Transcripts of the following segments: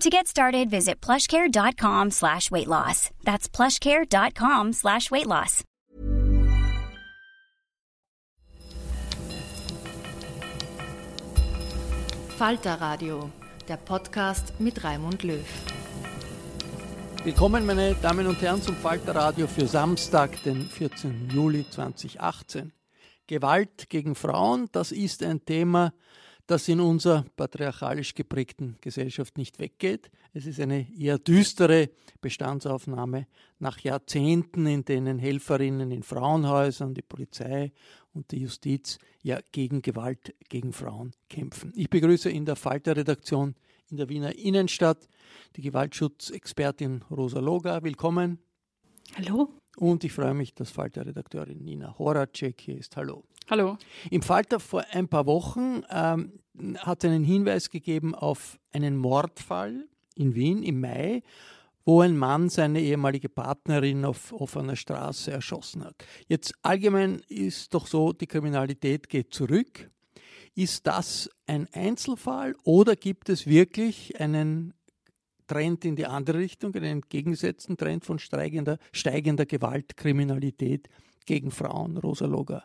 To get started, visit plushcare.com slash weight loss. That's plushcare.com slash weight loss. Falter Radio, der Podcast mit Raimund Löw. Willkommen, meine Damen und Herren, zum Falter Radio für Samstag, den 14. Juli 2018. Gewalt gegen Frauen, das ist ein Thema, das in unserer patriarchalisch geprägten Gesellschaft nicht weggeht. Es ist eine eher düstere Bestandsaufnahme nach Jahrzehnten, in denen Helferinnen in Frauenhäusern, die Polizei und die Justiz ja gegen Gewalt gegen Frauen kämpfen. Ich begrüße in der Falter-Redaktion in der Wiener Innenstadt die Gewaltschutzexpertin Rosa Loga. Willkommen. Hallo. Und ich freue mich, dass Falter-Redakteurin Nina Horacek hier ist. Hallo. Hallo. Im Falter vor ein paar Wochen ähm, hat einen Hinweis gegeben auf einen Mordfall in Wien im Mai, wo ein Mann seine ehemalige Partnerin auf offener Straße erschossen hat. Jetzt allgemein ist doch so, die Kriminalität geht zurück. Ist das ein Einzelfall oder gibt es wirklich einen Trend in die andere Richtung, einen entgegengesetzten Trend von steigender, steigender Gewaltkriminalität gegen Frauen, Rosa Loga?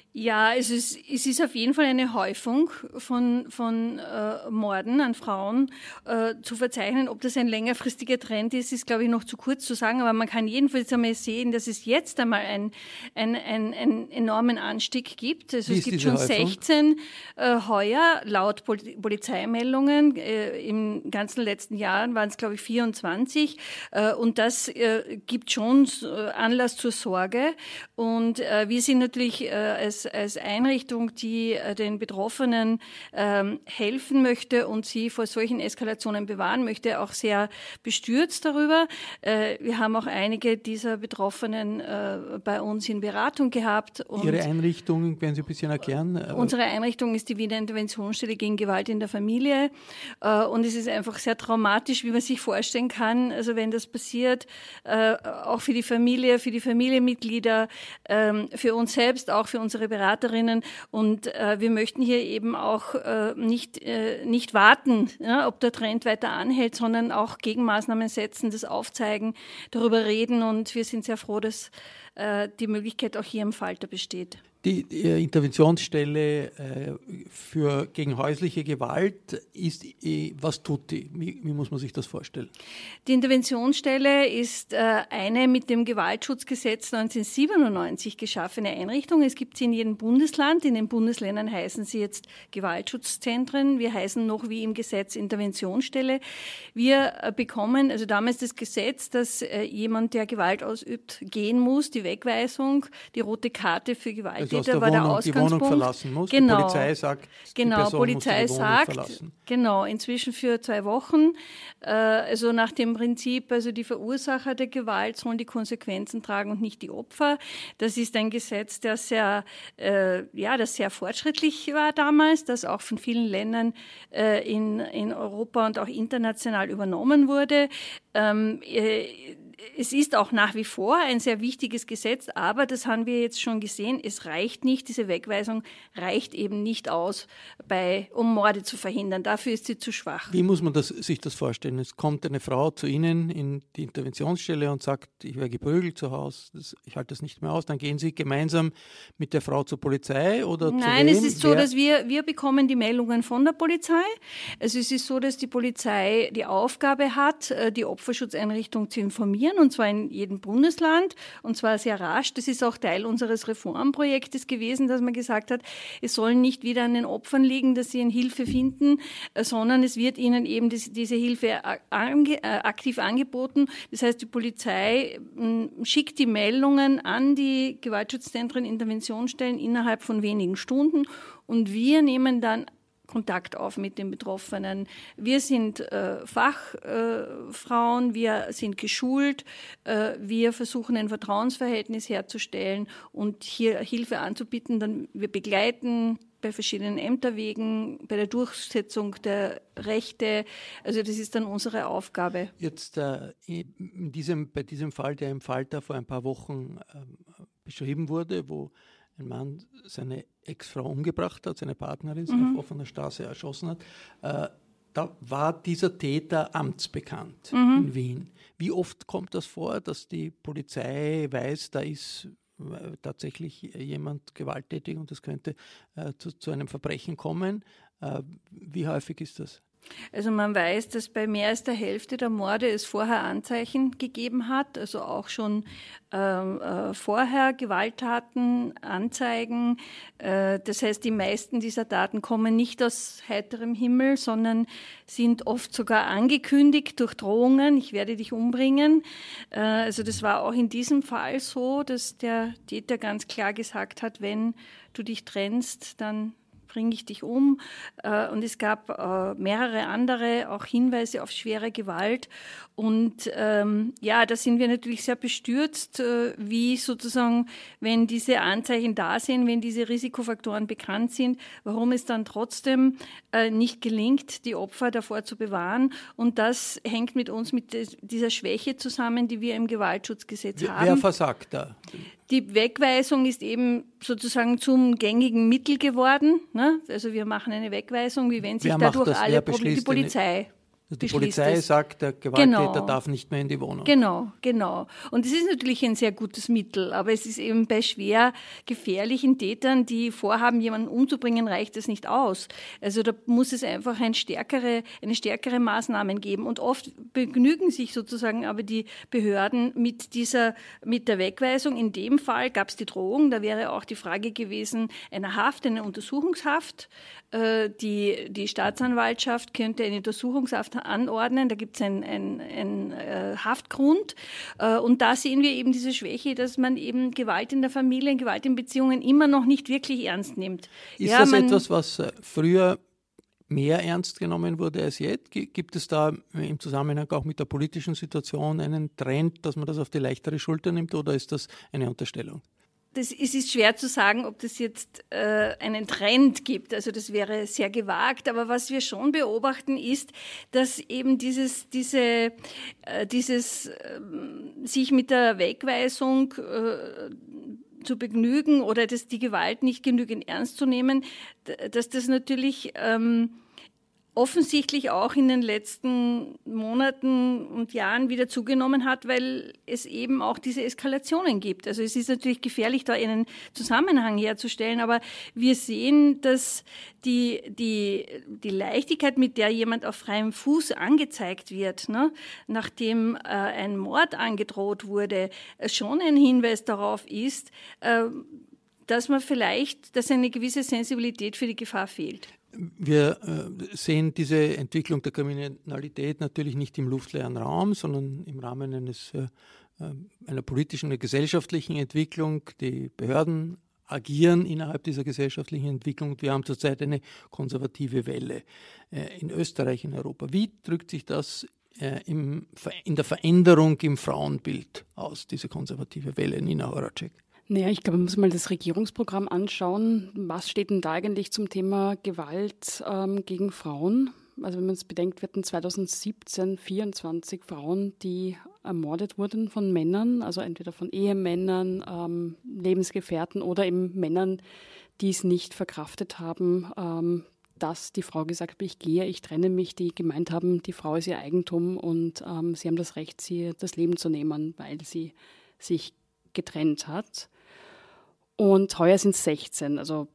Ja, es ist, es ist auf jeden Fall eine Häufung von, von äh, Morden an Frauen äh, zu verzeichnen. Ob das ein längerfristiger Trend ist, ist, glaube ich, noch zu kurz zu sagen. Aber man kann jedenfalls einmal sehen, dass es jetzt einmal einen ein, ein, ein enormen Anstieg gibt. Also es gibt schon Häufung? 16 äh, heuer, laut Pol Polizeimeldungen. Äh, Im ganzen letzten Jahr waren es, glaube ich, 24. Äh, und das äh, gibt schon Anlass zur Sorge. Und äh, wir sind natürlich äh, als als, Einrichtung, die äh, den Betroffenen ähm, helfen möchte und sie vor solchen Eskalationen bewahren möchte, auch sehr bestürzt darüber. Äh, wir haben auch einige dieser Betroffenen äh, bei uns in Beratung gehabt. Ihre Einrichtung, werden Sie ein bisschen erklären? Unsere Einrichtung ist die Wiener Interventionsstelle gegen Gewalt in der Familie. Und es ist einfach sehr traumatisch, wie man sich vorstellen kann. Also wenn das passiert, auch für die Familie, für die Familienmitglieder, ähm, für uns selbst, auch für unsere Beraterinnen. Und äh, wir möchten hier eben auch äh, nicht, äh, nicht warten, ja, ob der Trend weiter anhält, sondern auch Gegenmaßnahmen setzen, das aufzeigen, darüber reden. Und wir sind sehr froh, dass äh, die Möglichkeit auch hier im Falter besteht. Die, die Interventionsstelle äh, für gegen häusliche Gewalt ist, äh, was tut die? Wie, wie, muss man sich das vorstellen? Die Interventionsstelle ist äh, eine mit dem Gewaltschutzgesetz 1997 geschaffene Einrichtung. Es gibt sie in jedem Bundesland. In den Bundesländern heißen sie jetzt Gewaltschutzzentren. Wir heißen noch wie im Gesetz Interventionsstelle. Wir äh, bekommen, also damals das Gesetz, dass äh, jemand, der Gewalt ausübt, gehen muss, die Wegweisung, die rote Karte für Gewalt Täter war der Ausgangspunkt. Die Wohnung verlassen muss. Genau. Die Polizei sagt, genau, die Person Polizei muss die sagt, verlassen. genau, inzwischen für zwei Wochen. Äh, also nach dem Prinzip, also die Verursacher der Gewalt sollen die Konsequenzen tragen und nicht die Opfer. Das ist ein Gesetz, der sehr, äh, ja, das sehr fortschrittlich war damals, das auch von vielen Ländern äh, in, in Europa und auch international übernommen wurde. Ähm, äh, es ist auch nach wie vor ein sehr wichtiges Gesetz, aber das haben wir jetzt schon gesehen, es reicht nicht, diese Wegweisung reicht eben nicht aus, bei, um Morde zu verhindern. Dafür ist sie zu schwach. Wie muss man das, sich das vorstellen? Es kommt eine Frau zu Ihnen in die Interventionsstelle und sagt, ich werde geprügelt zu Hause, das, ich halte das nicht mehr aus. Dann gehen Sie gemeinsam mit der Frau zur Polizei oder Nein, zu es ist so, Wer? dass wir, wir bekommen die Meldungen von der Polizei. Also es ist so, dass die Polizei die Aufgabe hat, äh, die Opferschutzeinrichtung zu informieren, und zwar in jedem Bundesland, und zwar sehr rasch. Das ist auch Teil unseres Reformprojektes gewesen, dass man gesagt hat, es sollen nicht wieder an den Opfern liegen, dass sie eine Hilfe finden, äh, sondern es wird ihnen eben diese Hilfe ange, äh, aktiv angeboten. Das heißt, die Polizei mm, schickt die Meldungen an die Gewaltschutzzentren, Interventionsstellen innerhalb von wenigen Stunden und wir nehmen dann Kontakt auf mit den Betroffenen. Wir sind äh, Fachfrauen, äh, wir sind geschult, äh, wir versuchen ein Vertrauensverhältnis herzustellen und hier Hilfe anzubieten. Dann wir begleiten bei verschiedenen Ämterwegen, bei der Durchsetzung der Rechte. Also das ist dann unsere Aufgabe. Jetzt äh, in diesem, bei diesem Fall, der im Falter vor ein paar Wochen ähm, beschrieben wurde, wo ein Mann seine Ex-Frau umgebracht hat, seine Partnerin mhm. auf offener Straße erschossen hat, äh, da war dieser Täter amtsbekannt mhm. in Wien. Wie oft kommt das vor, dass die Polizei weiß, da ist äh, tatsächlich jemand gewalttätig und das könnte äh, zu, zu, einem Verbrechen kommen? Äh, wie häufig ist das? Also man weiß, dass bei mehr als der Hälfte der Morde es vorher Anzeichen gegeben hat, also auch schon ähm, äh, vorher Gewalttaten, Anzeigen. Äh, das heißt, die meisten dieser Taten kommen nicht aus heiterem Himmel, sondern sind oft sogar angekündigt durch Drohungen, ich werde dich umbringen. Äh, also das war auch in diesem Fall so, dass der Täter ganz klar gesagt hat, wenn du dich trennst, dann bringe ich dich um. Äh, und es gab äh, mehrere andere, auch Hinweise auf schwere Gewalt. Und ähm, ja, da sind wir natürlich sehr bestürzt, äh, wie sozusagen, wenn diese Anzeichen da sind, wenn diese Risikofaktoren bekannt sind, warum es dann trotzdem nicht gelingt, die Opfer davor zu bewahren. Und das hängt mit uns mit dieser Schwäche zusammen, die wir im Gewaltschutzgesetz haben. Wer versagt da? Die Wegweisung ist eben sozusagen zum gängigen Mittel geworden. Ne? Also wir machen eine Wegweisung, wie wenn sich dadurch alle Probleme, die Polizei. Die Polizei es. sagt, der Gewalttäter genau. darf nicht mehr in die Wohnung. Genau, genau. Und es ist natürlich ein sehr gutes Mittel, aber es ist eben bei schwer gefährlichen Tätern, die vorhaben, jemanden umzubringen, reicht es nicht aus. Also da muss es einfach ein stärkere, eine stärkere Maßnahmen geben. Und oft begnügen sich sozusagen aber die Behörden mit dieser, mit der Wegweisung. In dem Fall gab es die Drohung, da wäre auch die Frage gewesen, eine Haft, eine Untersuchungshaft. Äh, die, die Staatsanwaltschaft könnte eine Untersuchungshaft anordnen. Da gibt es einen ein äh, Haftgrund. Äh, und da sehen wir eben diese Schwäche, dass man eben Gewalt in der Familie, Gewalt in Beziehungen immer noch nicht wirklich ernst nimmt. Ist ja, das etwas, was äh, früher mehr ernst genommen wurde als jetzt? Gibt es da im Zusammenhang auch mit der politischen Situation einen Trend, dass man das auf die leichtere Schulter nimmt oder ist das eine Unterstellung? Das, es ist schwer zu sagen, ob das jetzt äh, einen Trend gibt. Also das wäre sehr gewagt. Aber was wir schon beobachten, ist, dass eben dieses, diese, äh, dieses äh, sich mit der Wegweisung äh, zu begnügen oder dass die Gewalt nicht genügend ernst zu nehmen, dass das natürlich ähm, offensichtlich auch in den letzten Monaten und Jahren wieder zugenommen hat, weil es eben auch diese Eskalationen gibt. Also es ist natürlich gefährlich, da einen Zusammenhang herzustellen, aber wir sehen, dass die, die, die Leichtigkeit, mit der jemand auf freiem Fuß angezeigt wird, ne, nachdem äh, ein Mord angedroht wurde, schon ein Hinweis darauf ist, äh, dass man vielleicht, dass eine gewisse Sensibilität für die Gefahr fehlt. Wir äh, sehen diese Entwicklung der Kriminalität natürlich nicht im luftleeren Raum, sondern im Rahmen eines, äh, äh, einer politischen, einer gesellschaftlichen Entwicklung. Die Behörden agieren innerhalb dieser gesellschaftlichen Entwicklung. Wir haben zurzeit eine konservative Welle in Österreich, in Europa. Wie drückt sich das in der Veränderung im Frauenbild aus, diese konservative Welle, Nina Horacek? Naja, ich glaube, man muss mal das Regierungsprogramm anschauen. Was steht denn da eigentlich zum Thema Gewalt ähm, gegen Frauen? Also wenn man es bedenkt, wir hatten 2017 24 Frauen, die ermordet wurden von Männern, also entweder von Ehemännern, ähm, Lebensgefährten oder eben Männern, die es nicht verkraftet haben, ähm, dass die Frau gesagt hat, ich gehe, ich trenne mich, die gemeint haben, die Frau ist ihr Eigentum und ähm, sie haben das Recht, sie das Leben zu nehmen, weil sie sich getrennt hat. Und heuer sind es 16. Also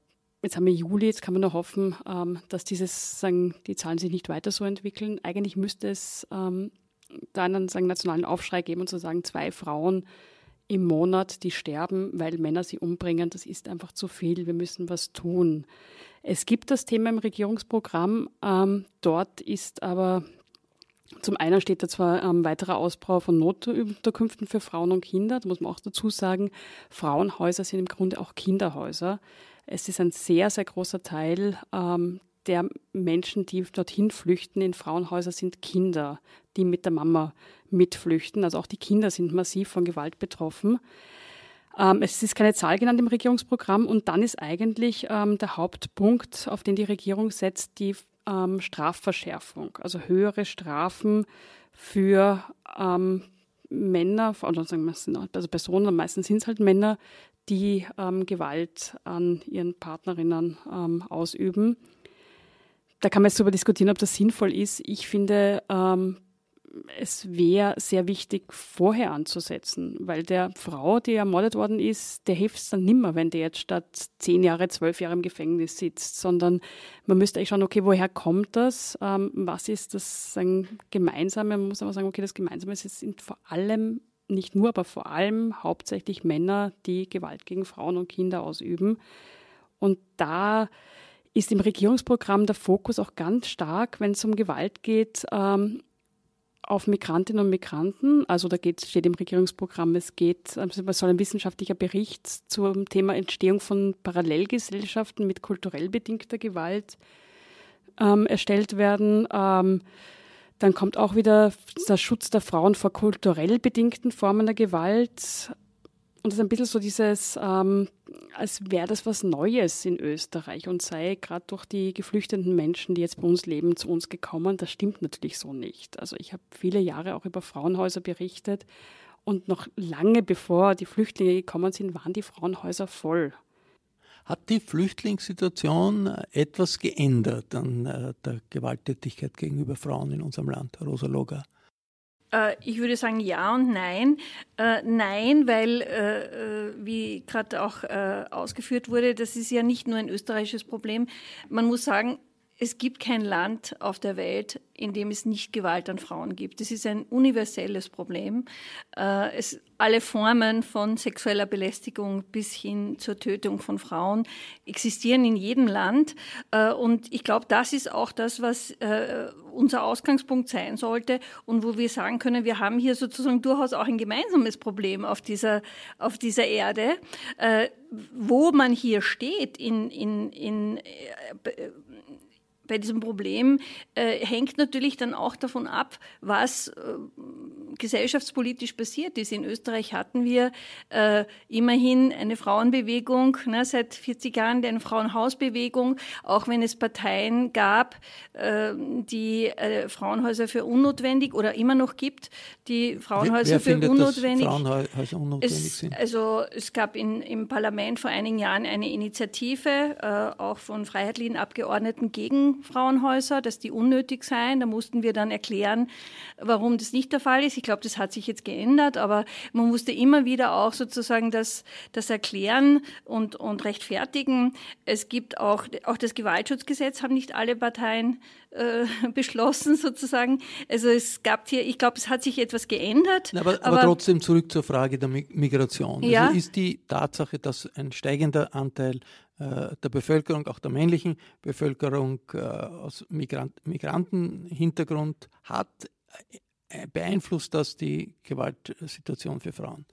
jetzt haben wir Juli, jetzt kann man nur hoffen, ähm, dass dieses, sagen, die Zahlen sich nicht weiter so entwickeln. Eigentlich müsste es ähm, da einen sagen, nationalen Aufschrei geben und zu sagen, zwei Frauen im Monat, die sterben, weil Männer sie umbringen, das ist einfach zu viel. Wir müssen was tun. Es gibt das Thema im Regierungsprogramm. Ähm, dort ist aber zum einen steht da zwar ein ähm, weiterer Ausbau von Notunterkünften für Frauen und Kinder. Da muss man auch dazu sagen, Frauenhäuser sind im Grunde auch Kinderhäuser. Es ist ein sehr, sehr großer Teil ähm, der Menschen, die dorthin flüchten in Frauenhäuser, sind Kinder, die mit der Mama mitflüchten. Also auch die Kinder sind massiv von Gewalt betroffen. Ähm, es ist keine Zahl genannt im Regierungsprogramm und dann ist eigentlich ähm, der Hauptpunkt, auf den die Regierung setzt, die ähm, Strafverschärfung, also höhere Strafen für ähm, Männer, wir, also Personen, meistens sind es halt Männer, die ähm, Gewalt an ihren Partnerinnen ähm, ausüben. Da kann man jetzt darüber diskutieren, ob das sinnvoll ist. Ich finde, ähm, es wäre sehr wichtig, vorher anzusetzen, weil der Frau, die ermordet worden ist, der hilft es dann nimmer, wenn der jetzt statt zehn Jahre, zwölf Jahre im Gefängnis sitzt, sondern man müsste eigentlich schauen, okay, woher kommt das? Ähm, was ist das sagen, Gemeinsame? Man muss aber sagen, okay, das Gemeinsame sind vor allem, nicht nur, aber vor allem hauptsächlich Männer, die Gewalt gegen Frauen und Kinder ausüben. Und da ist im Regierungsprogramm der Fokus auch ganz stark, wenn es um Gewalt geht, ähm, auf Migrantinnen und Migranten. Also da geht, steht im Regierungsprogramm, es geht, also es soll ein wissenschaftlicher Bericht zum Thema Entstehung von Parallelgesellschaften mit kulturell bedingter Gewalt ähm, erstellt werden. Ähm, dann kommt auch wieder der Schutz der Frauen vor kulturell bedingten Formen der Gewalt. Und das ist ein bisschen so dieses, ähm, als wäre das was Neues in Österreich und sei gerade durch die geflüchteten Menschen, die jetzt bei uns leben, zu uns gekommen. Das stimmt natürlich so nicht. Also ich habe viele Jahre auch über Frauenhäuser berichtet und noch lange bevor die Flüchtlinge gekommen sind, waren die Frauenhäuser voll. Hat die Flüchtlingssituation etwas geändert an äh, der Gewalttätigkeit gegenüber Frauen in unserem Land, Rosa Loga? Äh, ich würde sagen ja und nein. Äh, nein, weil, äh, wie gerade auch ausgeführt wurde, das ist ja nicht nur ein österreichisches Problem. Man muss sagen, es gibt kein Land auf der Welt, in dem es nicht Gewalt an Frauen gibt. Das ist ein universelles Problem. Äh, es, alle Formen von sexueller Belästigung bis hin zur Tötung von Frauen existieren in jedem Land. Äh, und ich glaube, das ist auch das, was äh, unser Ausgangspunkt sein sollte und wo wir sagen können, wir haben hier sozusagen durchaus auch ein gemeinsames Problem auf dieser, auf dieser Erde. Wo man hier steht in, in, in bei diesem Problem äh, hängt natürlich dann auch davon ab, was äh, gesellschaftspolitisch passiert ist. In Österreich hatten wir äh, immerhin eine Frauenbewegung ne, seit 40 Jahren, eine Frauenhausbewegung, auch wenn es Parteien gab, äh, die äh, Frauenhäuser für unnotwendig oder immer noch gibt, die Frauenhäuser wer, wer für findet, unnotwendig. Frauenhäuser unnotwendig es, sind? Also es gab in, im Parlament vor einigen Jahren eine Initiative, äh, auch von freiheitlichen Abgeordneten gegen Frauenhäuser, dass die unnötig seien. Da mussten wir dann erklären, warum das nicht der Fall ist. Ich glaube, das hat sich jetzt geändert, aber man musste immer wieder auch sozusagen das, das erklären und, und rechtfertigen. Es gibt auch, auch das Gewaltschutzgesetz haben nicht alle Parteien äh, beschlossen sozusagen. Also es gab hier, ich glaube, es hat sich etwas geändert. aber, aber, aber, trotzdem zurück zur Frage der Migration. Also ja. ist die Tatsache, dass ein steigender Anteil der Bevölkerung, auch der männlichen Bevölkerung äh, aus Migrant Migrantenhintergrund hat, äh, beeinflusst das die Gewaltsituation für Frauen?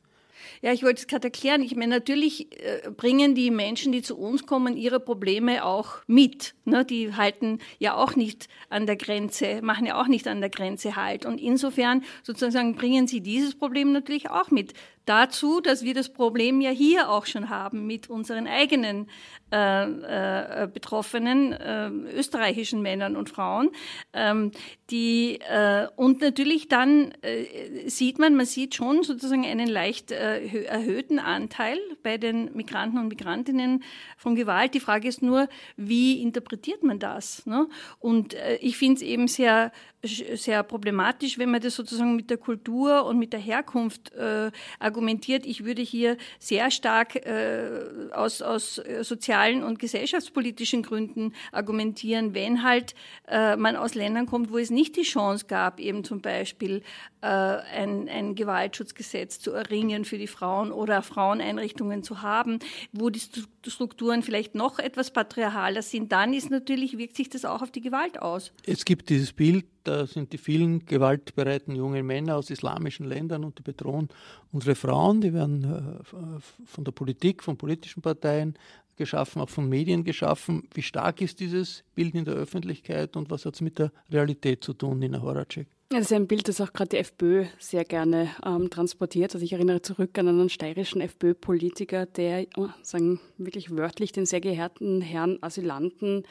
Ja, ich wollte es gerade erklären. Ich meine, natürlich äh, bringen die Menschen, die zu uns kommen, ihre Probleme auch mit. Ne? Die halten ja auch nicht an der Grenze, machen ja auch nicht an der Grenze Halt. Und insofern sozusagen bringen sie dieses Problem natürlich auch mit dazu, dass wir das Problem ja hier auch schon haben mit unseren eigenen äh, äh, betroffenen äh, österreichischen Männern und Frauen. Ähm, die, äh, und natürlich dann äh, sieht man, man sieht schon sozusagen einen leicht äh, erhöhten Anteil bei den Migranten und Migrantinnen von Gewalt. Die Frage ist nur, wie interpretiert man das? Ne? Und ich finde es eben sehr sehr problematisch, wenn man das sozusagen mit der Kultur und mit der Herkunft äh, argumentiert. Ich würde hier sehr stark äh, aus, aus sozialen und gesellschaftspolitischen Gründen argumentieren, wenn halt äh, man aus Ländern kommt, wo es nicht die Chance gab, eben zum Beispiel äh, ein, ein Gewaltschutzgesetz zu erringen für die Frauen oder Fraueneinrichtungen zu haben, wo die Strukturen vielleicht noch etwas patriarchaler sind, dann ist natürlich, wirkt sich das auch auf die Gewalt aus. Es gibt dieses Bild, da sind die vielen gewaltbereiten jungen Männer aus islamischen Ländern und die bedrohen unsere Frauen. Die werden äh, von der Politik, von politischen Parteien geschaffen, auch von Medien geschaffen. Wie stark ist dieses Bild in der Öffentlichkeit und was hat es mit der Realität zu tun, Nina Horacek? Ja, das ist ein Bild, das auch gerade die FPÖ sehr gerne ähm, transportiert. Also ich erinnere zurück an einen steirischen FPÖ-Politiker, der oh, sagen wirklich wörtlich den sehr geehrten Herrn Asylanten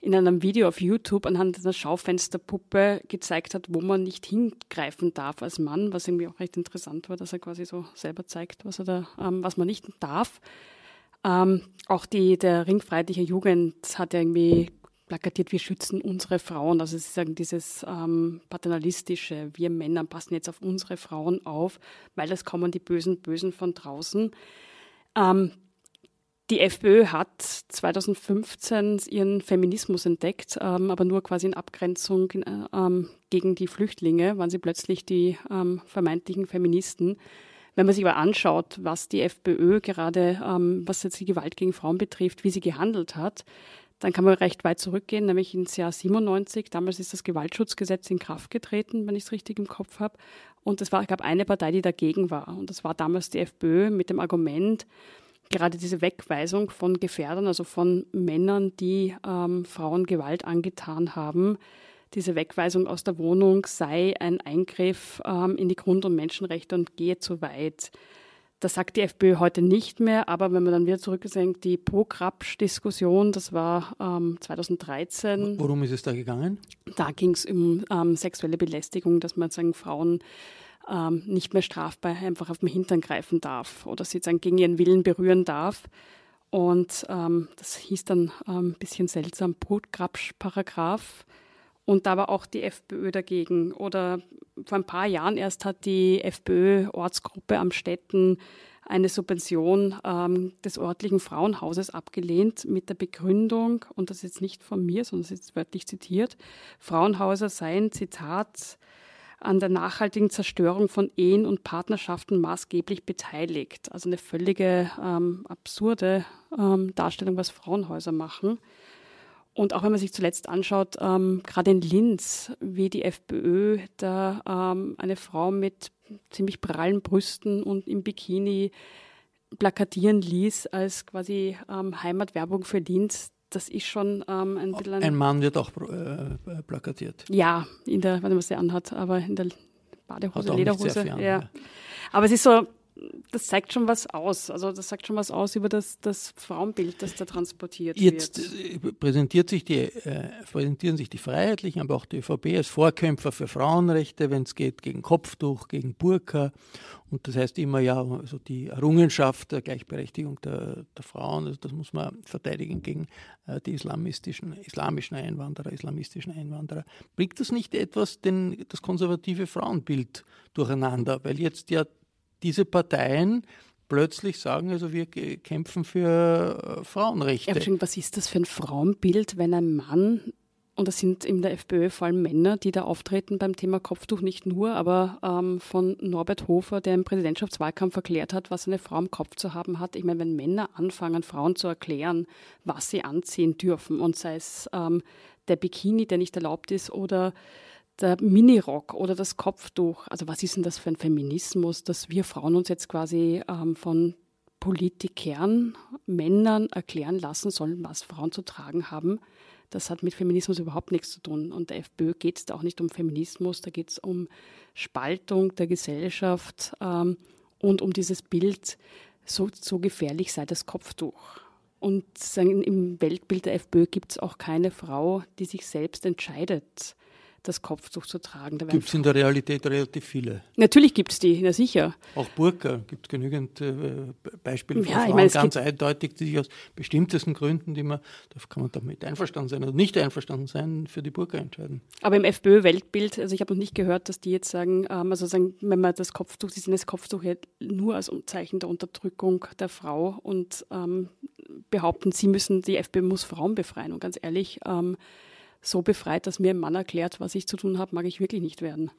in einem Video auf YouTube anhand einer Schaufensterpuppe gezeigt hat, wo man nicht hingreifen darf als Mann, was irgendwie auch recht interessant war, dass er quasi so selber zeigt, was, er da, ähm, was man nicht darf. Ähm, auch die, der Ring Freiheitlicher Jugend hat irgendwie plakatiert, wir schützen unsere Frauen. Also sie sagen dieses ähm, paternalistische, wir Männer passen jetzt auf unsere Frauen auf, weil es kommen die bösen Bösen von draußen. Ähm, die FPÖ hat 2015 ihren Feminismus entdeckt, ähm, aber nur quasi in Abgrenzung äh, ähm, gegen die Flüchtlinge waren sie plötzlich die ähm, vermeintlichen Feministen. Wenn man sich aber anschaut, was die FPÖ gerade, ähm, was jetzt die Gewalt gegen Frauen betrifft, wie sie gehandelt hat, dann kann man recht weit zurückgehen, nämlich ins Jahr 97. Damals ist das Gewaltschutzgesetz in Kraft getreten, wenn ich es richtig im Kopf habe. Und es gab eine Partei, die dagegen war. Und das war damals die FPÖ mit dem Argument, gerade diese Wegweisung von Gefährdern, also von Männern, die ähm, Frauen Gewalt angetan haben, diese Wegweisung aus der Wohnung sei ein Eingriff ähm, in die Grund- und Menschenrechte und gehe zu weit. Das sagt die FPÖ heute nicht mehr, aber wenn man dann wieder zurückgesenkt, die Pro-Krapsch-Diskussion, das war ähm, 2013. Worum ist es da gegangen? Da ging es um ähm, sexuelle Belästigung, dass man sagen, Frauen ähm, nicht mehr strafbar einfach auf den Hintern greifen darf oder sie dann gegen ihren Willen berühren darf. Und ähm, das hieß dann ein ähm, bisschen seltsam, Brutgrabsch-Paragraph. Und da war auch die FPÖ dagegen. Oder vor ein paar Jahren erst hat die FPÖ-Ortsgruppe am Städten eine Subvention ähm, des örtlichen Frauenhauses abgelehnt mit der Begründung, und das ist jetzt nicht von mir, sondern das ist wörtlich zitiert, Frauenhäuser seien, Zitat, an der nachhaltigen Zerstörung von Ehen und Partnerschaften maßgeblich beteiligt. Also eine völlige ähm, absurde ähm, Darstellung, was Frauenhäuser machen. Und auch wenn man sich zuletzt anschaut, ähm, gerade in Linz, wie die FPÖ da ähm, eine Frau mit ziemlich prallen Brüsten und im Bikini plakatieren ließ als quasi ähm, Heimatwerbung für Linz, das ist schon ähm, ein bisschen. Ein Mann wird auch äh, plakatiert. Ja, in der, wenn man sie anhat, aber in der Badehose, Lederhose. An, ja. ja. Aber es ist so, das zeigt schon was aus. Also das sagt schon was aus über das, das Frauenbild, das da transportiert Jetzt wird. Jetzt präsentiert sich die, äh, präsentieren sich die Freiheitlichen, aber auch die ÖVP als Vorkämpfer für Frauenrechte, wenn es geht gegen Kopftuch, gegen Burka. Und das heißt immer ja, also die Errungenschaft der Gleichberechtigung der, der Frauen, also das muss man verteidigen gegen äh, die islamistischen, islamischen Einwanderer, islamistischen Einwanderer. Bringt das nicht etwas den, das konservative Frauenbild durcheinander? Weil jetzt ja diese Parteien plötzlich sagen, also wir kämpfen für äh, Frauenrechte. Ja, was ist das für ein Frauenbild, wenn ein Mann, und das sind in der FPÖ vor allem Männer, die da auftreten beim Thema Kopftuch, nicht nur, aber ähm, von Norbert Hofer, der im Präsidentschaftswahlkampf erklärt hat, was eine Frau im Kopf zu haben hat. Ich meine, wenn Männer anfangen, Frauen zu erklären, was sie anziehen dürfen, und sei es ähm, der Bikini, der nicht erlaubt ist, oder der Minirock oder das Kopftuch. Also was ist denn das für ein Feminismus, dass wir Frauen uns jetzt quasi ähm, von Politikern, Männern erklären lassen sollen, was Frauen zu tragen haben? Das hat mit Feminismus überhaupt nichts zu tun. Und der FPÖ geht es da auch nicht um Feminismus, da geht es um Spaltung der Gesellschaft ähm, und um dieses Bild, so, so gefährlich sei das Kopftuch. Und sagen, im Weltbild der FPÖ gibt es auch keine Frau, die sich selbst entscheidet, das Kopftuch zu tragen. Gibt es in der Realität relativ viele? Natürlich gibt es die, ja sicher. Auch Burka gibt es genügend äh, Beispiele von ja, Frauen, meine, ganz eindeutig, die sich aus bestimmtesten Gründen, die man, da kann man damit einverstanden sein oder nicht einverstanden sein, für die Burka entscheiden. Aber im FPÖ-Weltbild, also ich habe noch nicht gehört, dass die jetzt sagen, ähm, also sagen, wenn man das Kopftuch, sie sehen das Kopftuch ja nur als Zeichen der Unterdrückung der Frau und ähm, behaupten, sie müssen, die FPÖ muss Frauen befreien. Und ganz ehrlich, ähm, so befreit, dass mir ein Mann erklärt, was ich zu tun habe, mag ich wirklich nicht werden.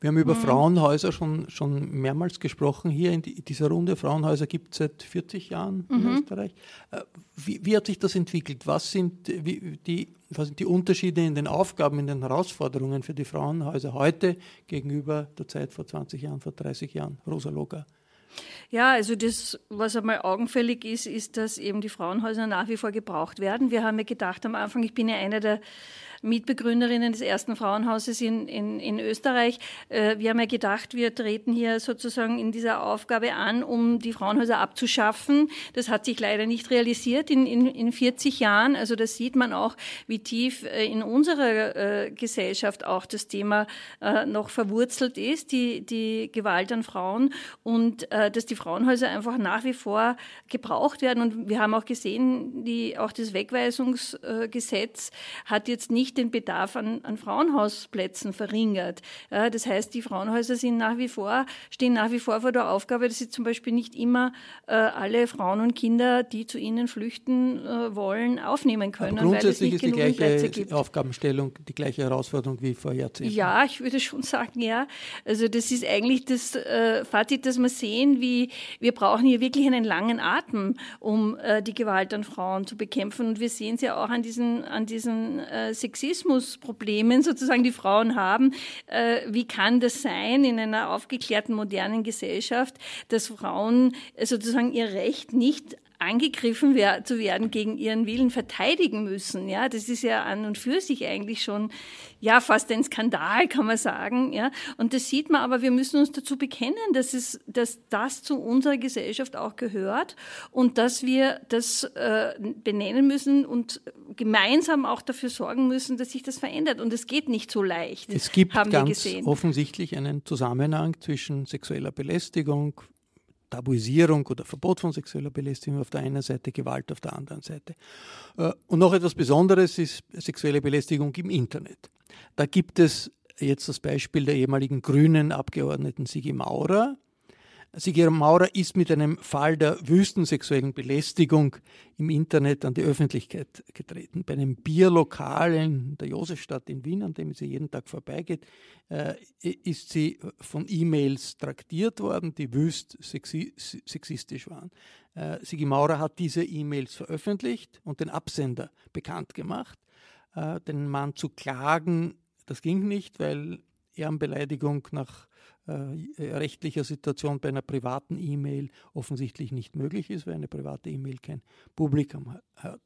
Wir haben über mhm. Frauenhäuser schon, schon mehrmals gesprochen. Hier in die, dieser Runde Frauenhäuser gibt es seit 40 Jahren mhm. in Österreich. Äh, wie, wie, hat sich das entwickelt? Was sind, wie, die, was sind die Unterschiede in den Aufgaben, in den Herausforderungen für die Frauenhäuser heute gegenüber der Zeit vor 20 Jahren, vor 30 Jahren? Rosa Loga. Ja, also das, was einmal augenfällig ist, ist, dass eben die Frauenhäuser nach wie vor gebraucht werden. Wir haben ja gedacht am Anfang, ich bin ja einer der Mitbegründerinnen des ersten Frauenhauses in, in, in Österreich. Äh, wir haben ja gedacht, wir treten hier sozusagen in dieser Aufgabe an, um die Frauenhäuser abzuschaffen. Das hat sich leider nicht realisiert in, in, in 40 Jahren. Also das sieht man auch, wie tief äh, in unserer äh, Gesellschaft auch das Thema noch verwurzelt ist, die, die Gewalt an Frauen und dass die Frauenhäuser einfach nach wie vor gebraucht werden. Und wir haben auch gesehen, die, auch das Wegweisungsgesetz hat jetzt nicht nicht den Bedarf an, an Frauenhausplätzen verringert. Ja, das heißt, die Frauenhäuser sind nach wie vor, stehen nach wie vor vor der Aufgabe, dass sie zum Beispiel nicht immer äh, alle Frauen und Kinder, die zu ihnen flüchten äh, wollen, aufnehmen können. Aber grundsätzlich ist die gleiche Aufgabenstellung, die gleiche Herausforderung wie vor Jahrzehnten. Ja, ich würde schon sagen, ja. Also das ist eigentlich das äh, Fazit, dass wir sehen, wie wir brauchen hier wirklich einen langen Atem, um äh, die Gewalt an Frauen zu bekämpfen. Und wir sehen es ja auch an diesen, an diesen äh, Sexismusproblemen sozusagen die Frauen haben. Äh, wie kann das sein in einer aufgeklärten modernen Gesellschaft, dass Frauen sozusagen ihr Recht nicht angegriffen wer zu werden, gegen ihren Willen verteidigen müssen. Ja, das ist ja an und für sich eigentlich schon, ja, fast ein Skandal, kann man sagen. Ja, und das sieht man, aber wir müssen uns dazu bekennen, dass es, dass das zu unserer Gesellschaft auch gehört und dass wir das äh, benennen müssen und gemeinsam auch dafür sorgen müssen, dass sich das verändert. Und es geht nicht so leicht. Es gibt ganz offensichtlich einen Zusammenhang zwischen sexueller Belästigung, Tabuisierung oder Verbot von sexueller Belästigung auf der einen Seite, Gewalt auf der anderen Seite. Äh, und noch etwas Besonderes ist sexuelle Belästigung im Internet. Da gibt es jetzt das Beispiel der ehemaligen grünen Abgeordneten Sigi Maurer, Sigir Maurer ist mit einem Fall der wüstensexuellen Belästigung im Internet an die Öffentlichkeit getreten. Bei einem Bierlokal in der Josefstadt in Wien, an dem sie jeden Tag vorbeigeht, äh, ist sie von E-Mails traktiert worden, die wüst sexistisch waren. Äh, Sigi Maurer hat diese E-Mails veröffentlicht und den Absender bekannt gemacht. Äh, den Mann zu klagen, das ging nicht, weil Ehrenbeleidigung nach rechtlicher Situation bei einer privaten E-Mail offensichtlich nicht möglich ist, weil eine private E-Mail kein Publikum hat.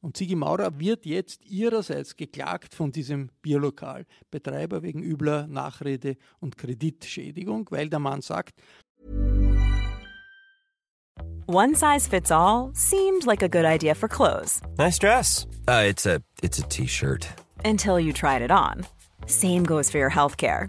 Und Sigi Maurer wird jetzt ihrerseits geklagt von diesem Bierlokalbetreiber wegen übler Nachrede und Kreditschädigung, weil der Mann sagt, One size fits all seemed like a good idea for clothes. Nice dress. Uh, it's a t-shirt. Until you tried it on. Same goes for your healthcare.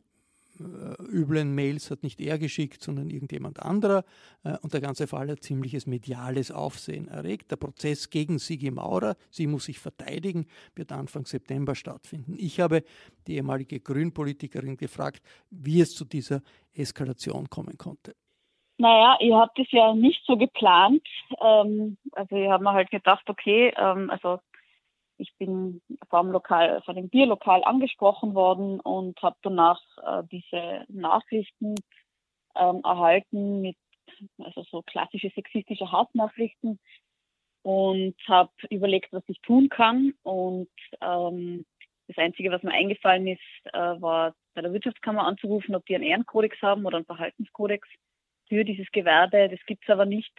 äh, üblen Mails hat nicht er geschickt, sondern irgendjemand anderer. Äh, und der ganze Fall hat ziemliches mediales Aufsehen erregt. Der Prozess gegen Sigi Maurer, sie muss sich verteidigen, wird Anfang September stattfinden. Ich habe die ehemalige Grünpolitikerin gefragt, wie es zu dieser Eskalation kommen konnte. Naja, ich habe das ja nicht so geplant. Ähm, also ich habe mir halt gedacht, okay, ähm, also ich bin vom Lokal, von dem Bierlokal angesprochen worden und habe danach äh, diese Nachrichten ähm, erhalten mit also so klassische sexistische Hassnachrichten und habe überlegt, was ich tun kann. Und ähm, das Einzige, was mir eingefallen ist, äh, war bei der Wirtschaftskammer anzurufen, ob die einen Ehrenkodex haben oder einen Verhaltenskodex für dieses Gewerbe. Das gibt's aber nicht.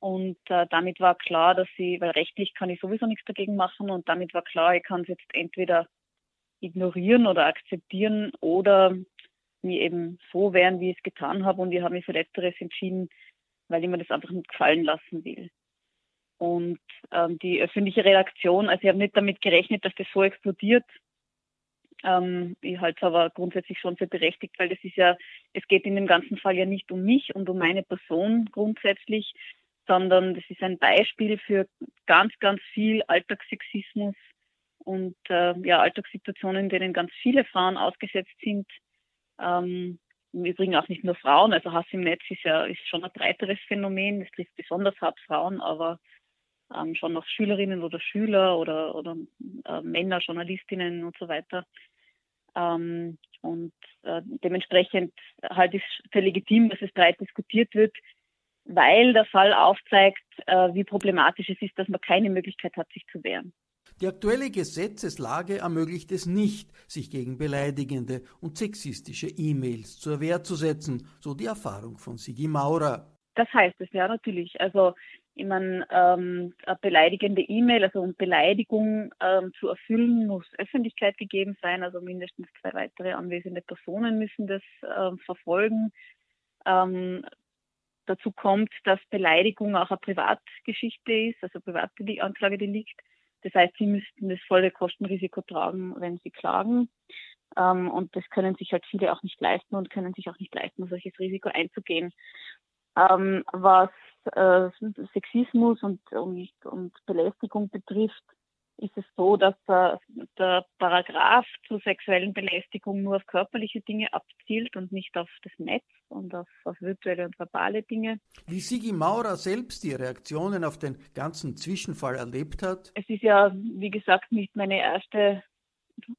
Und äh, damit war klar, dass sie, weil rechtlich kann ich sowieso nichts dagegen machen und damit war klar, ich kann es jetzt entweder ignorieren oder akzeptieren oder mir eben so wehren, wie ich es getan habe. Und ich habe mich für Letzteres entschieden, weil ich mir das einfach nicht gefallen lassen will. Und ähm, die öffentliche Redaktion, also ich habe nicht damit gerechnet, dass das so explodiert. Ähm, ich halte es aber grundsätzlich schon für berechtigt, weil das ist ja, es geht in dem ganzen Fall ja nicht um mich und um meine Person grundsätzlich, sondern das ist ein Beispiel für ganz, ganz viel Alltagssexismus und äh, ja, Alltagssituationen, in denen ganz viele Frauen ausgesetzt sind. Ähm, Im Übrigen auch nicht nur Frauen, also Hass im Netz ist ja ist schon ein breiteres Phänomen, es trifft besonders hart Frauen, aber ähm, schon noch Schülerinnen oder Schüler oder, oder äh, Männer, Journalistinnen und so weiter. Ähm, und äh, dementsprechend halte ich es für legitim, dass es breit diskutiert wird, weil der Fall aufzeigt, äh, wie problematisch es ist, dass man keine Möglichkeit hat, sich zu wehren. Die aktuelle Gesetzeslage ermöglicht es nicht, sich gegen beleidigende und sexistische E-Mails zur Wehr zu setzen, so die Erfahrung von Sigi Maurer. Das heißt es ja natürlich. Also ich meine, ähm, eine beleidigende E-Mail, also um Beleidigung ähm, zu erfüllen, muss Öffentlichkeit gegeben sein. Also mindestens zwei weitere anwesende Personen müssen das ähm, verfolgen. Ähm, dazu kommt, dass Beleidigung auch eine Privatgeschichte ist, also private Anklagedelikt. Das heißt, sie müssten das volle Kostenrisiko tragen, wenn sie klagen. Ähm, und das können sich halt viele auch nicht leisten und können sich auch nicht leisten, solches Risiko einzugehen. Ähm, was äh, Sexismus und Belästigung betrifft, ist es so, dass der, der Paragraph zur sexuellen Belästigung nur auf körperliche Dinge abzielt und nicht auf das Netz und auf, auf virtuelle und verbale Dinge. Wie Sigi Maurer selbst die Reaktionen auf den ganzen Zwischenfall erlebt hat? Es ist ja, wie gesagt, nicht meine erste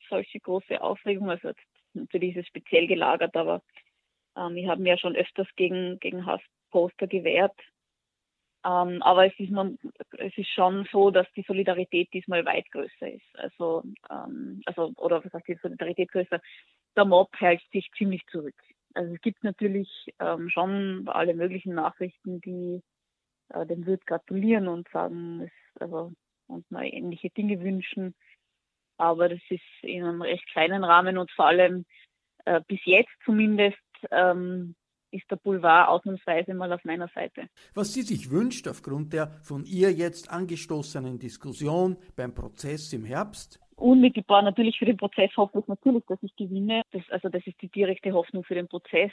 solche große Aufregung. Also natürlich ist es speziell gelagert, aber ähm, ich habe mir ja schon öfters gegen, gegen Hassposter gewehrt ähm, aber es ist, man, es ist schon so, dass die Solidarität diesmal weit größer ist. Also, ähm, also oder was heißt die Solidarität größer? Der Mob hält sich ziemlich zurück. Also es gibt natürlich ähm, schon alle möglichen Nachrichten, die äh, dem Wirt gratulieren und sagen, es, also und mal ähnliche Dinge wünschen. Aber das ist in einem recht kleinen Rahmen und vor allem äh, bis jetzt zumindest ähm, ist der Boulevard ausnahmsweise mal auf meiner Seite. Was sie sich wünscht aufgrund der von ihr jetzt angestoßenen Diskussion beim Prozess im Herbst? Unmittelbar natürlich für den Prozess hoffe ich natürlich, dass ich gewinne. Das, also das ist die direkte Hoffnung für den Prozess.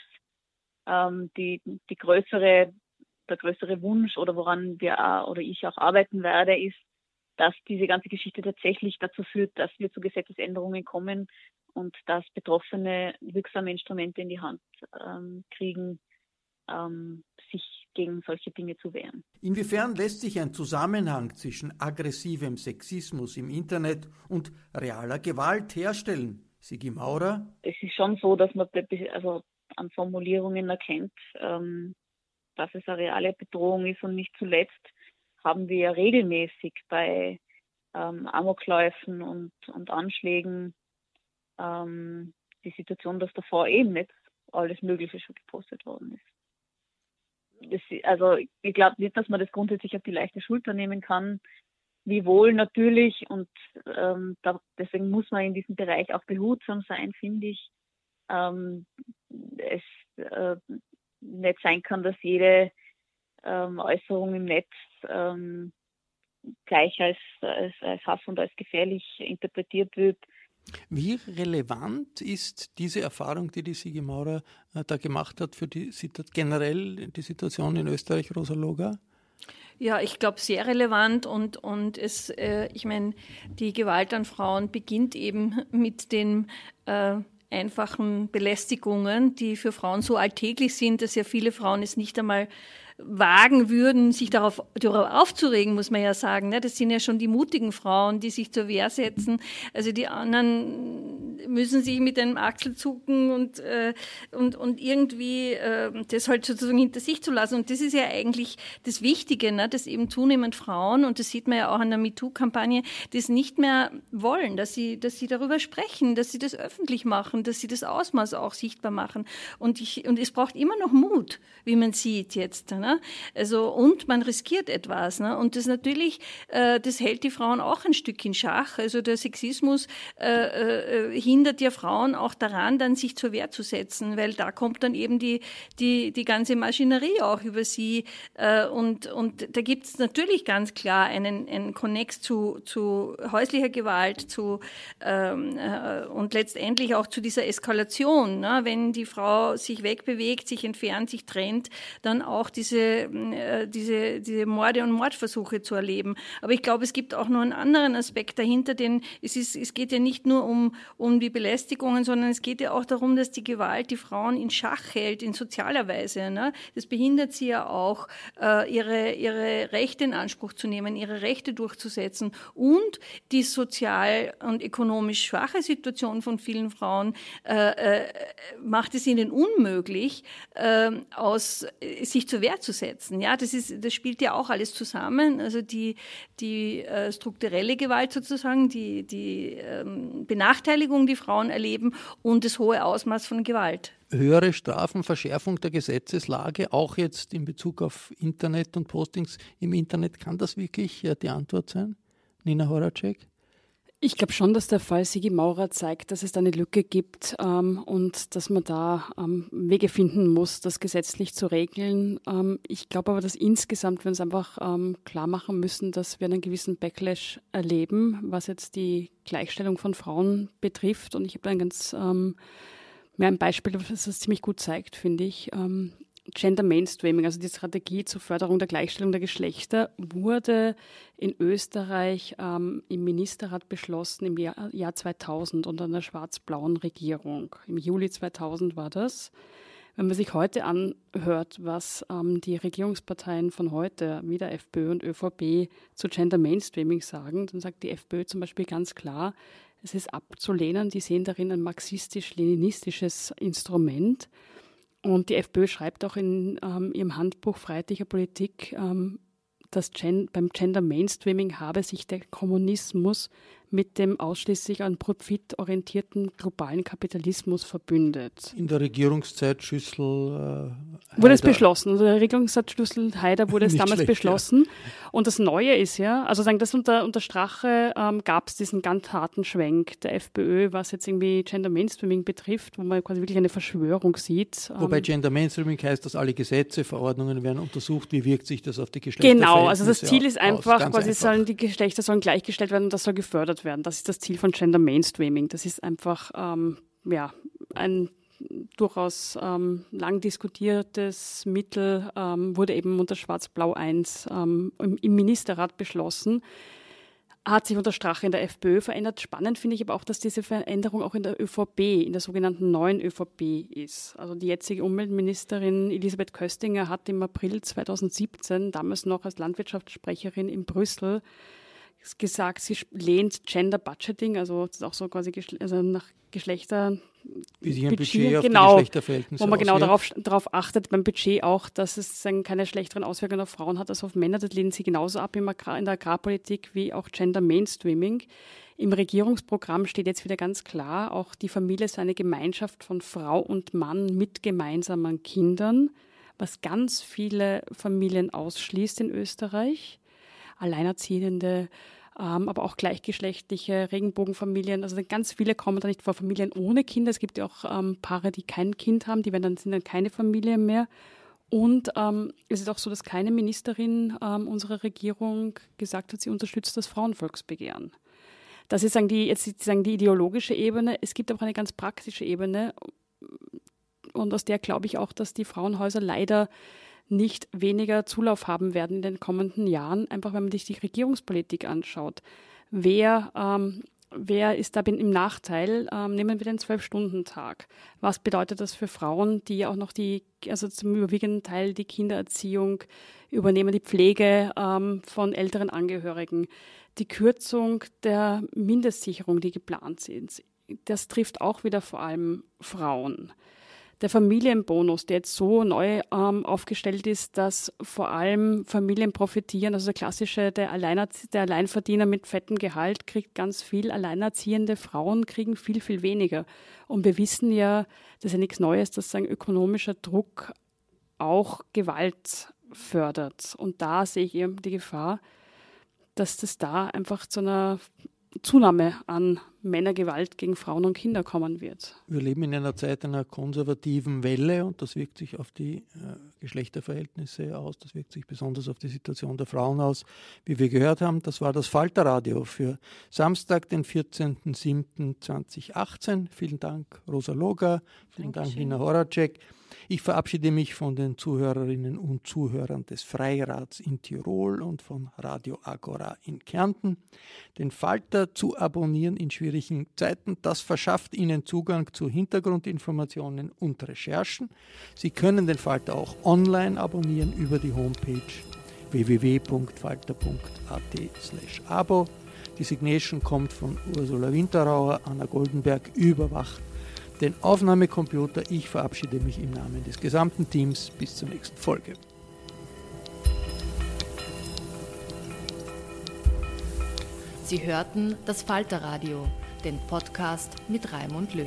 Ähm, die, die größere, der größere Wunsch oder woran wir oder ich auch arbeiten werde, ist, dass diese ganze Geschichte tatsächlich dazu führt, dass wir zu Gesetzesänderungen kommen und dass Betroffene wirksame Instrumente in die Hand ähm, kriegen, ähm, sich gegen solche Dinge zu wehren. Inwiefern lässt sich ein Zusammenhang zwischen aggressivem Sexismus im Internet und realer Gewalt herstellen? Sigi Maurer? Es ist schon so, dass man also an Formulierungen erkennt, ähm, dass es eine reale Bedrohung ist und nicht zuletzt haben wir regelmäßig bei ähm, Amokläufen und, und Anschlägen ähm, die Situation, dass davor eben nicht alles Mögliche schon gepostet worden ist. Das, also ich glaube nicht, dass man das grundsätzlich auf die leichte Schulter nehmen kann. Wiewohl natürlich und ähm, da, deswegen muss man in diesem Bereich auch behutsam sein, finde ich. Ähm, es äh, nicht sein kann, dass jede ähm, Äußerung im Netz ähm, gleich als, als, als Hass und als gefährlich interpretiert wird. Wie relevant ist diese Erfahrung, die die Sigi Maurer äh, da gemacht hat, für die generell die Situation in Österreich, Rosa Loga? Ja, ich glaube, sehr relevant und, und es, äh, ich meine, die Gewalt an Frauen beginnt eben mit dem äh, einfachen Belästigungen, die für Frauen so alltäglich sind, dass ja viele Frauen es nicht einmal wagen würden, sich darauf, darauf aufzuregen, muss man ja sagen. Ne? Das sind ja schon die mutigen Frauen, die sich zur Wehr setzen. Also die anderen müssen sich mit einem Achselzucken und, äh, und, und irgendwie äh, das halt sozusagen hinter sich zu lassen. Und das ist ja eigentlich das Wichtige, ne? dass eben zunehmend Frauen, und das sieht man ja auch an der MeToo-Kampagne, das nicht mehr wollen, dass sie, dass sie darüber sprechen, dass sie das öffentlich machen, dass sie das Ausmaß auch sichtbar machen. Und, ich, und es braucht immer noch Mut, wie man sieht jetzt. Ne? Ne? Also, und man riskiert etwas. Ne? Und das natürlich, äh, das hält die Frauen auch ein Stück in Schach. Also der Sexismus äh, äh, hindert ja Frauen auch daran, dann sich zur Wehr zu setzen, weil da kommt dann eben die, die, die ganze Maschinerie auch über sie. Äh, und, und da gibt es natürlich ganz klar einen, einen Konnex zu, zu häuslicher Gewalt zu, ähm, äh, und letztendlich auch zu dieser Eskalation. Ne? Wenn die Frau sich wegbewegt, sich entfernt, sich trennt, dann auch diese diese, äh, diese, diese Morde und Mordversuche zu erleben. Aber ich glaube, es gibt auch noch einen anderen Aspekt dahinter, denn es, ist, es geht ja nicht nur um, um die Belästigungen, sondern es geht ja auch darum, dass die Gewalt die Frauen in Schach hält, in sozialer Weise. Ne? Das behindert sie ja auch, äh, ihre, ihre Rechte in Anspruch zu nehmen, ihre Rechte durchzusetzen. Und die sozial und ökonomisch schwache Situation von vielen Frauen äh, äh, macht es ihnen unmöglich, äh, aus, sich zur Wehr zu setzen. Ja, das ist, das spielt ja auch alles zusammen. Also die, die äh, strukturelle Gewalt sozusagen, die, die ähm, Benachteiligung, die Frauen erleben und das hohe Ausmaß von Gewalt. Höhere Strafen, Verschärfung der Gesetzeslage, auch jetzt in Bezug auf Internet und Postings im Internet, kann das wirklich äh, die Antwort sein? Nina Horacek? Ich glaube schon, dass der Fall Sigi Maurer zeigt, dass es da eine Lücke gibt ähm, und dass man da ähm, Wege finden muss, das gesetzlich zu regeln. Ähm, ich glaube aber, dass insgesamt wir uns einfach ähm, klar machen müssen, dass wir einen gewissen Backlash erleben, was jetzt die Gleichstellung von Frauen betrifft. Und ich habe ein ganz ähm, mehr ein Beispiel, das das ziemlich gut zeigt, finde ich. Gender Mainstreaming, also die Strategie zur Förderung der Gleichstellung der Geschlechter, wurde in Österreich ähm, im Ministerrat beschlossen im Jahr, Jahr 2000 unter einer schwarz-blauen Regierung. Im Juli 2000 war das. Wenn man sich heute anhört, was ähm, die Regierungsparteien von heute, wie der FPÖ und ÖVP, zu Gender Mainstreaming sagen, dann sagt die FPÖ zum Beispiel ganz klar, es ist abzulehnen, die sehen darin ein marxistisch-leninistisches Instrument. Und die FPÖ schreibt auch in ähm, ihrem Handbuch Freiheitlicher Politik, ähm, dass Gen beim Gender Mainstreaming habe sich der Kommunismus mit dem ausschließlich an Profit orientierten globalen Kapitalismus verbündet. In der Regierungszeit Schüssel. Äh, wurde es beschlossen. Also der Regierungszeit Schüssel Haider wurde es damals schlecht, beschlossen. Ja. Und das Neue ist ja, also sagen, das unter, unter Strache ähm, gab es diesen ganz harten Schwenk der FPÖ, was jetzt irgendwie Gender Mainstreaming betrifft, wo man quasi wirklich eine Verschwörung sieht. Wobei ähm, Gender Mainstreaming heißt, dass alle Gesetze, Verordnungen werden untersucht, wie wirkt sich das auf die Geschlechter Genau, also das Ziel ist einfach, quasi einfach. sollen die Geschlechter sollen gleichgestellt werden und das soll gefördert gefördert werden. Das ist das Ziel von Gender Mainstreaming. Das ist einfach ähm, ja, ein durchaus ähm, lang diskutiertes Mittel, ähm, wurde eben unter Schwarz-Blau 1 ähm, im, im, Ministerrat beschlossen. Hat sich unter Strache in der FPÖ verändert. Spannend finde ich aber auch, dass diese Veränderung auch in der ÖVP, in der sogenannten neuen ÖVP ist. Also die jetzige Umweltministerin Elisabeth Köstinger hat im April 2017, damals noch als Landwirtschaftssprecherin in Brüssel, gesagt, sie lehnt Gender Budgeting, also das ist auch so quasi also nach Geschlechter. Wie sich ein Budget, Budget auf genau, die Geschlechterverhältnisse Wo man genau darauf, darauf achtet, beim Budget auch, dass es keine schlechteren Auswirkungen auf Frauen hat als auf Männer. Das lehnen sie genauso ab in der Agrarpolitik wie auch Gender Mainstreaming. Im Regierungsprogramm steht jetzt wieder ganz klar, auch die Familie ist eine Gemeinschaft von Frau und Mann mit gemeinsamen Kindern, was ganz viele Familien ausschließt in Österreich. Alleinerziehende, ähm, aber auch gleichgeschlechtliche Regenbogenfamilien. Also ganz viele kommen da nicht vor, Familien ohne Kinder. Es gibt ja auch ähm, Paare, die kein Kind haben, die werden dann, sind dann keine Familie mehr. Und ähm, es ist auch so, dass keine Ministerin ähm, unserer Regierung gesagt hat, sie unterstützt das Frauenvolksbegehren. Das ist sagen die, jetzt sozusagen die ideologische Ebene. Es gibt aber eine ganz praktische Ebene. Und aus der glaube ich auch, dass die Frauenhäuser leider nicht weniger Zulauf haben werden in den kommenden Jahren, einfach wenn man sich die Regierungspolitik anschaut. Wer ähm, wer ist da im Nachteil? Ähm, nehmen wir den Zwölf-Stunden-Tag. Was bedeutet das für Frauen, die auch noch die, also zum überwiegenden Teil die Kindererziehung übernehmen, die Pflege ähm, von älteren Angehörigen, die Kürzung der Mindestsicherung, die geplant sind. Das trifft auch wieder vor allem Frauen der Familienbonus, der jetzt so neu ähm, aufgestellt ist, dass vor allem Familien profitieren. Also der klassische, der, Alleinerzie der Alleinverdiener mit fettem Gehalt kriegt ganz viel. Alleinerziehende Frauen kriegen viel, viel weniger. Und wir wissen ja, das ist ja nichts Neues, dass ein ökonomischer Druck auch Gewalt fördert. Und da sehe ich eben die Gefahr, dass das da einfach zu einer Zunahme an Männergewalt gegen Frauen und Kinder kommen wird. Wir leben in einer Zeit einer konservativen Welle und das wirkt sich auf die äh, Geschlechterverhältnisse aus, das wirkt sich besonders auf die Situation der Frauen aus. Wie wir gehört haben, das war das Falterradio für Samstag, den 14.07.2018. Vielen Dank, Rosa Loga, vielen Dankeschön. Dank, Nina Horacek. Ich verabschiede mich von den Zuhörerinnen und Zuhörern des Freirats in Tirol und von Radio Agora in Kärnten. Den Falter zu abonnieren in schwierigen Zeiten, das verschafft Ihnen Zugang zu Hintergrundinformationen und Recherchen. Sie können den Falter auch online abonnieren über die Homepage www.falter.at/abo. Die Signation kommt von Ursula Winterauer, Anna Goldenberg überwacht den Aufnahmecomputer. Ich verabschiede mich im Namen des gesamten Teams. Bis zur nächsten Folge. Sie hörten das Falterradio, den Podcast mit Raimund Löw.